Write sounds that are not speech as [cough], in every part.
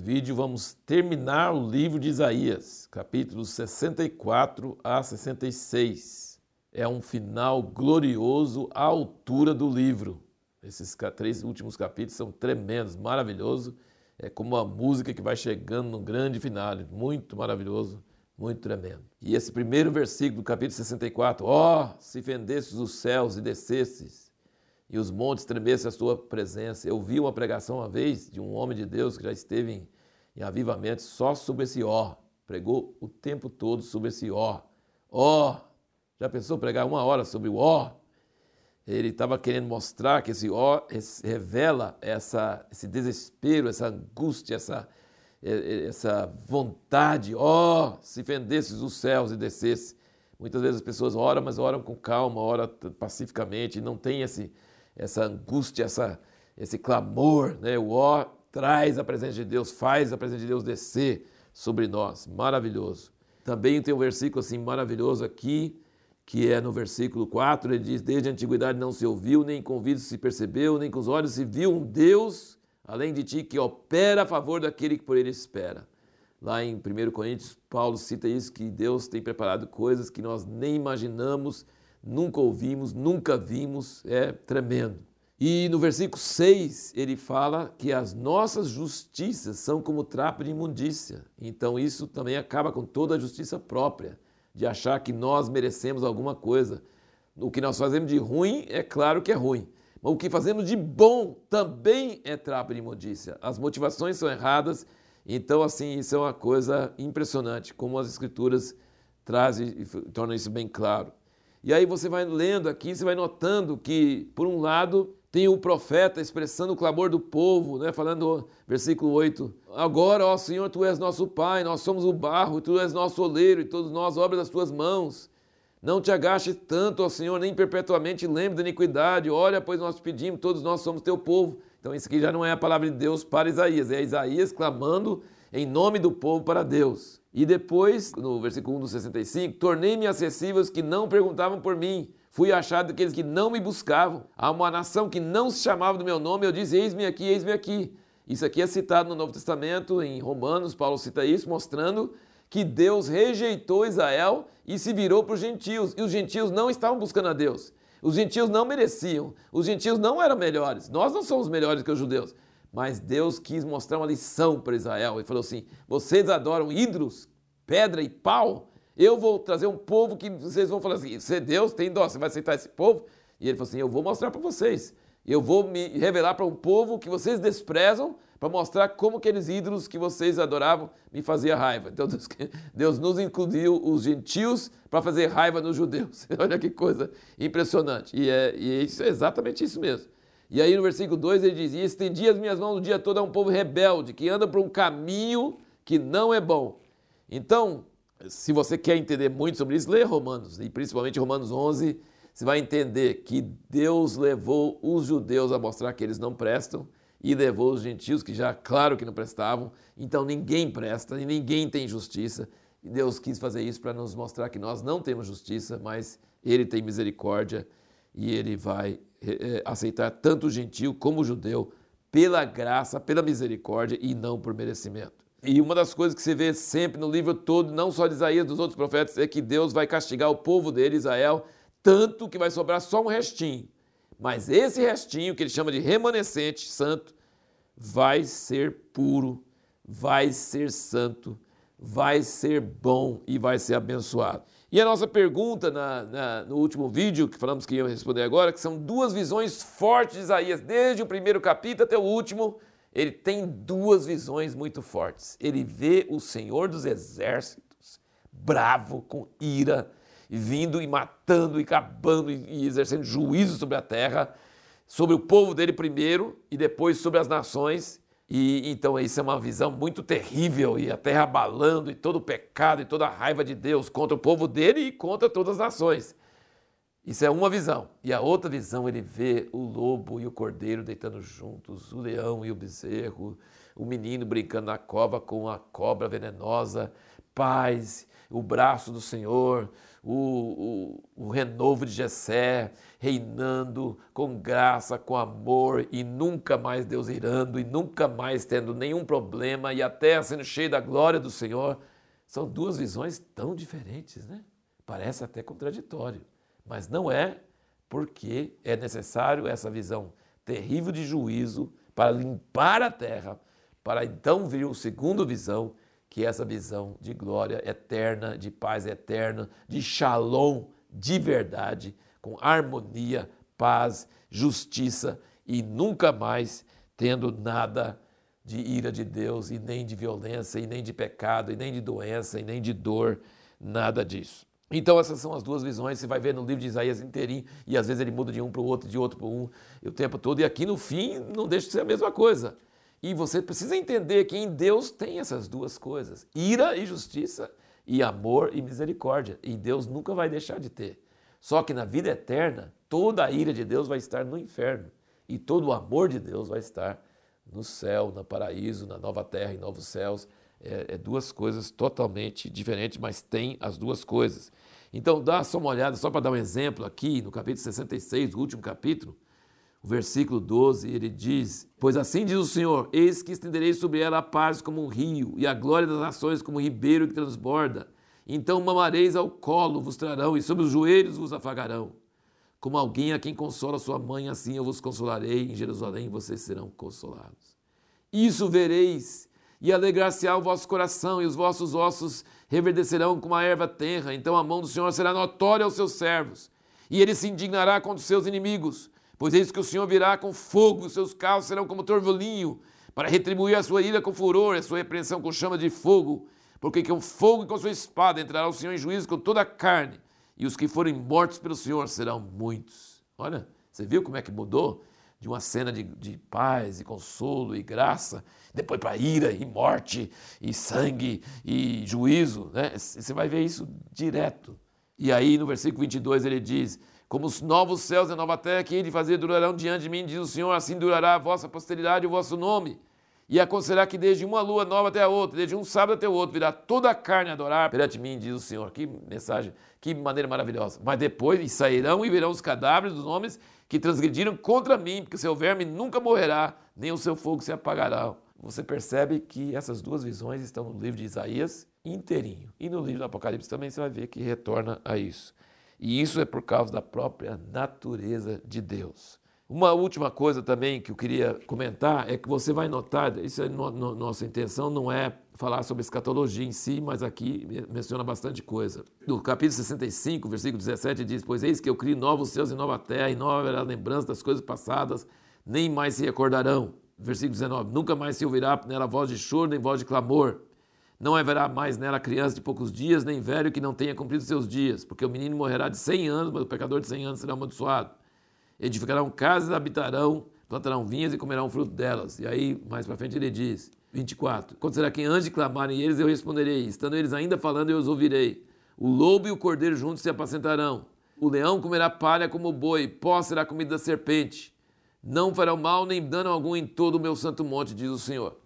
Nesse vídeo vamos terminar o livro de Isaías, capítulos 64 a 66. É um final glorioso à altura do livro. Esses três últimos capítulos são tremendos, maravilhosos. É como uma música que vai chegando no grande final, muito maravilhoso, muito tremendo. E esse primeiro versículo do capítulo 64, ó, oh, se fendesses os céus e descesses, e os montes tremessem a sua presença. Eu vi uma pregação uma vez de um homem de Deus que já esteve em, em avivamento só sobre esse ó. Pregou o tempo todo sobre esse ó. Ó! Já pensou pregar uma hora sobre o ó? Ele estava querendo mostrar que esse ó revela essa, esse desespero, essa angústia, essa, essa vontade. Ó, se fendesses os céus e descesse. Muitas vezes as pessoas oram, mas oram com calma, oram pacificamente, não tem esse, essa angústia, essa, esse clamor, né? o ó traz a presença de Deus, faz a presença de Deus descer sobre nós. Maravilhoso. Também tem um versículo assim maravilhoso aqui, que é no versículo 4, ele diz: Desde a antiguidade não se ouviu, nem com ouvidos se percebeu, nem com os olhos se viu um Deus além de ti que opera a favor daquele que por ele espera. Lá em 1 Coríntios, Paulo cita isso, que Deus tem preparado coisas que nós nem imaginamos nunca ouvimos, nunca vimos, é tremendo. E no versículo 6 ele fala que as nossas justiças são como trapo de imundícia. Então isso também acaba com toda a justiça própria, de achar que nós merecemos alguma coisa. O que nós fazemos de ruim é claro que é ruim, mas o que fazemos de bom também é trapo de imundícia. As motivações são erradas, então assim, isso é uma coisa impressionante, como as escrituras trazem e tornam isso bem claro. E aí você vai lendo aqui, você vai notando que, por um lado, tem o profeta expressando o clamor do povo, né? falando, versículo 8: Agora, ó Senhor, tu és nosso Pai, nós somos o barro, tu és nosso oleiro, e todos nós, obras das tuas mãos. Não te agache tanto, ó Senhor, nem perpetuamente lembre da iniquidade. Olha, pois nós pedimos, todos nós somos teu povo. Então, isso aqui já não é a palavra de Deus para Isaías, é Isaías clamando em nome do povo para Deus. E depois, no versículo 1 do 65, tornei-me acessível os que não perguntavam por mim. Fui achado daqueles que não me buscavam. Há uma nação que não se chamava do meu nome, eu disse: Eis-me aqui, eis-me aqui. Isso aqui é citado no Novo Testamento, em Romanos, Paulo cita isso, mostrando que Deus rejeitou Israel e se virou para os gentios. E os gentios não estavam buscando a Deus. Os gentios não mereciam. Os gentios não eram melhores. Nós não somos melhores que os judeus. Mas Deus quis mostrar uma lição para Israel e falou assim: vocês adoram ídolos, pedra e pau? Eu vou trazer um povo que vocês vão falar assim: você Deus tem dó, você vai aceitar esse povo? E ele falou assim: eu vou mostrar para vocês. Eu vou me revelar para um povo que vocês desprezam para mostrar como aqueles ídolos que vocês adoravam me faziam raiva. Então Deus, Deus nos incluiu os gentios para fazer raiva nos judeus. [laughs] Olha que coisa impressionante. E é, e é isso é exatamente isso mesmo. E aí no versículo 2 ele diz: E estendi as minhas mãos o dia todo a um povo rebelde, que anda por um caminho que não é bom. Então, se você quer entender muito sobre isso, leia Romanos, e principalmente Romanos 11, você vai entender que Deus levou os judeus a mostrar que eles não prestam e levou os gentios, que já claro que não prestavam. Então ninguém presta e ninguém tem justiça. E Deus quis fazer isso para nos mostrar que nós não temos justiça, mas Ele tem misericórdia e Ele vai é, aceitar tanto o gentil como o judeu pela graça, pela misericórdia e não por merecimento. E uma das coisas que se vê sempre no livro todo, não só de Isaías, dos outros profetas, é que Deus vai castigar o povo dele, Israel, tanto que vai sobrar só um restinho. Mas esse restinho, que ele chama de remanescente santo, vai ser puro, vai ser santo, vai ser bom e vai ser abençoado. E a nossa pergunta na, na, no último vídeo, que falamos que íamos responder agora, que são duas visões fortes de Isaías, desde o primeiro capítulo até o último, ele tem duas visões muito fortes. Ele vê o Senhor dos Exércitos, bravo, com ira, vindo e matando e acabando e exercendo juízo sobre a terra, sobre o povo dele primeiro e depois sobre as nações. E então isso é uma visão muito terrível e a terra abalando e todo o pecado e toda a raiva de Deus contra o povo dele e contra todas as nações. Isso é uma visão. E a outra visão ele vê o lobo e o cordeiro deitando juntos, o leão e o bezerro, o menino brincando na cova com a cobra venenosa, paz, o braço do Senhor, o, o, o renovo de Jessé, reinando com graça, com amor e nunca mais Deus irando e nunca mais tendo nenhum problema e até sendo cheio da glória do Senhor. São duas visões tão diferentes, né? Parece até contraditório, mas não é, porque é necessário essa visão terrível de juízo para limpar a terra, para então vir o segundo visão, que é essa visão de glória eterna, de paz eterna, de shalom de verdade, com harmonia, paz, justiça e nunca mais tendo nada de ira de Deus, e nem de violência, e nem de pecado, e nem de doença, e nem de dor, nada disso. Então essas são as duas visões, você vai ver no livro de Isaías inteirinho, e às vezes ele muda de um para o outro, de outro para um, o tempo todo, e aqui no fim não deixa de ser a mesma coisa. E você precisa entender que em Deus tem essas duas coisas: ira e justiça, e amor e misericórdia. E Deus nunca vai deixar de ter. Só que na vida eterna, toda a ira de Deus vai estar no inferno, e todo o amor de Deus vai estar no céu, no paraíso, na nova terra e novos céus. É, é duas coisas totalmente diferentes, mas tem as duas coisas. Então, dá só uma olhada, só para dar um exemplo aqui, no capítulo 66, o último capítulo, o versículo 12, ele diz: Pois assim diz o Senhor: Eis que estenderei sobre ela a paz como um rio, e a glória das nações como um ribeiro que transborda. Então mamareis ao colo, vos trarão, e sobre os joelhos vos afagarão. Como alguém a quem consola sua mãe, assim eu vos consolarei, em Jerusalém vocês serão consolados. Isso vereis, e alegrar-se-á o vosso coração, e os vossos ossos reverdecerão como a erva tenra. Então a mão do Senhor será notória aos seus servos, e ele se indignará contra os seus inimigos Pois eis que o Senhor virá com fogo, os seus carros serão como torvolinho, para retribuir a sua ira com furor, a sua repreensão com chama de fogo. Porque com fogo e com sua espada entrará o Senhor em juízo com toda a carne, e os que forem mortos pelo Senhor serão muitos. Olha, você viu como é que mudou? De uma cena de, de paz e consolo e graça, depois para ira e morte e sangue e juízo. Né? Você vai ver isso direto. E aí no versículo 22 ele diz: como os novos céus e a nova terra que ele fazer durarão diante de mim, diz o Senhor, assim durará a vossa posteridade e o vosso nome. E aconselhará que desde uma lua nova até a outra, desde um sábado até o outro, virá toda a carne adorar perante mim, diz o Senhor. Que mensagem, que maneira maravilhosa. Mas depois sairão e verão os cadáveres dos homens que transgrediram contra mim, porque o seu verme nunca morrerá, nem o seu fogo se apagará. Você percebe que essas duas visões estão no livro de Isaías inteirinho. E no livro do Apocalipse também você vai ver que retorna a isso. E isso é por causa da própria natureza de Deus. Uma última coisa também que eu queria comentar é que você vai notar, isso é no, no, nossa intenção não é falar sobre escatologia em si, mas aqui menciona bastante coisa. No capítulo 65, versículo 17 diz: "Pois eis que eu crio novos céus e nova terra, e nova haverá lembrança das coisas passadas, nem mais se recordarão." Versículo 19: "Nunca mais se ouvirá nela voz de choro nem voz de clamor." Não haverá mais nela criança de poucos dias, nem velho que não tenha cumprido seus dias, porque o menino morrerá de cem anos, mas o pecador de cem anos será amaldiçoado. Edificarão casas, habitarão, plantarão vinhas e comerão o fruto delas. E aí, mais para frente, ele diz, 24, Quando será que antes de clamarem eles, eu responderei, estando eles ainda falando, eu os ouvirei. O lobo e o cordeiro juntos se apacentarão. O leão comerá palha como o boi, pó será comida da serpente. Não farão mal nem dano algum em todo o meu santo monte, diz o Senhor.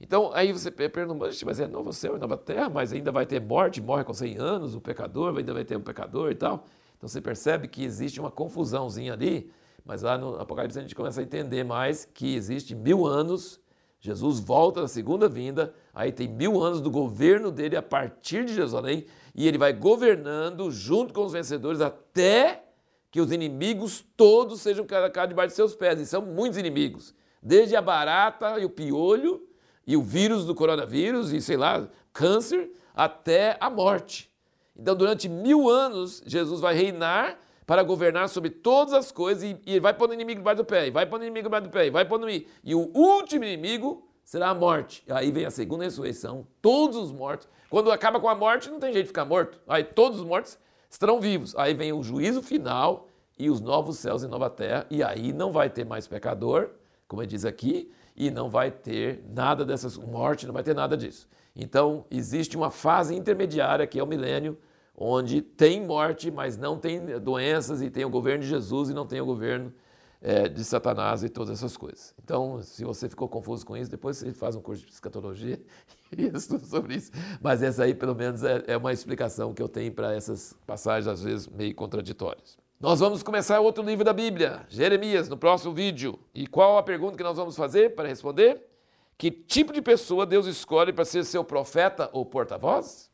Então, aí você pergunta, mas é novo céu e nova terra, mas ainda vai ter morte, morre com 100 anos, o pecador, ainda vai ter um pecador e tal. Então você percebe que existe uma confusãozinha ali, mas lá no Apocalipse a gente começa a entender mais que existe mil anos, Jesus volta na segunda vinda, aí tem mil anos do governo dele a partir de Jerusalém, e ele vai governando junto com os vencedores até que os inimigos todos sejam colocados debaixo de seus pés, e são muitos inimigos, desde a barata e o piolho, e o vírus do coronavírus, e sei lá, câncer, até a morte. Então, durante mil anos, Jesus vai reinar para governar sobre todas as coisas e, e vai pôr o inimigo debaixo do pé, e vai pôr o inimigo debaixo do pé, e vai pôr inimigo. E o último inimigo será a morte. Aí vem a segunda ressurreição, todos os mortos. Quando acaba com a morte, não tem jeito de ficar morto. Aí todos os mortos estarão vivos. Aí vem o juízo final e os novos céus e nova terra, e aí não vai ter mais pecador, como diz aqui, e não vai ter nada dessas morte, não vai ter nada disso. Então, existe uma fase intermediária que é o milênio, onde tem morte, mas não tem doenças e tem o governo de Jesus e não tem o governo é, de Satanás e todas essas coisas. Então, se você ficou confuso com isso, depois você faz um curso de escatologia [laughs] e estuda sobre isso. Mas essa aí, pelo menos, é, é uma explicação que eu tenho para essas passagens, às vezes, meio contraditórias. Nós vamos começar outro livro da Bíblia, Jeremias, no próximo vídeo. E qual a pergunta que nós vamos fazer para responder? Que tipo de pessoa Deus escolhe para ser seu profeta ou porta-voz?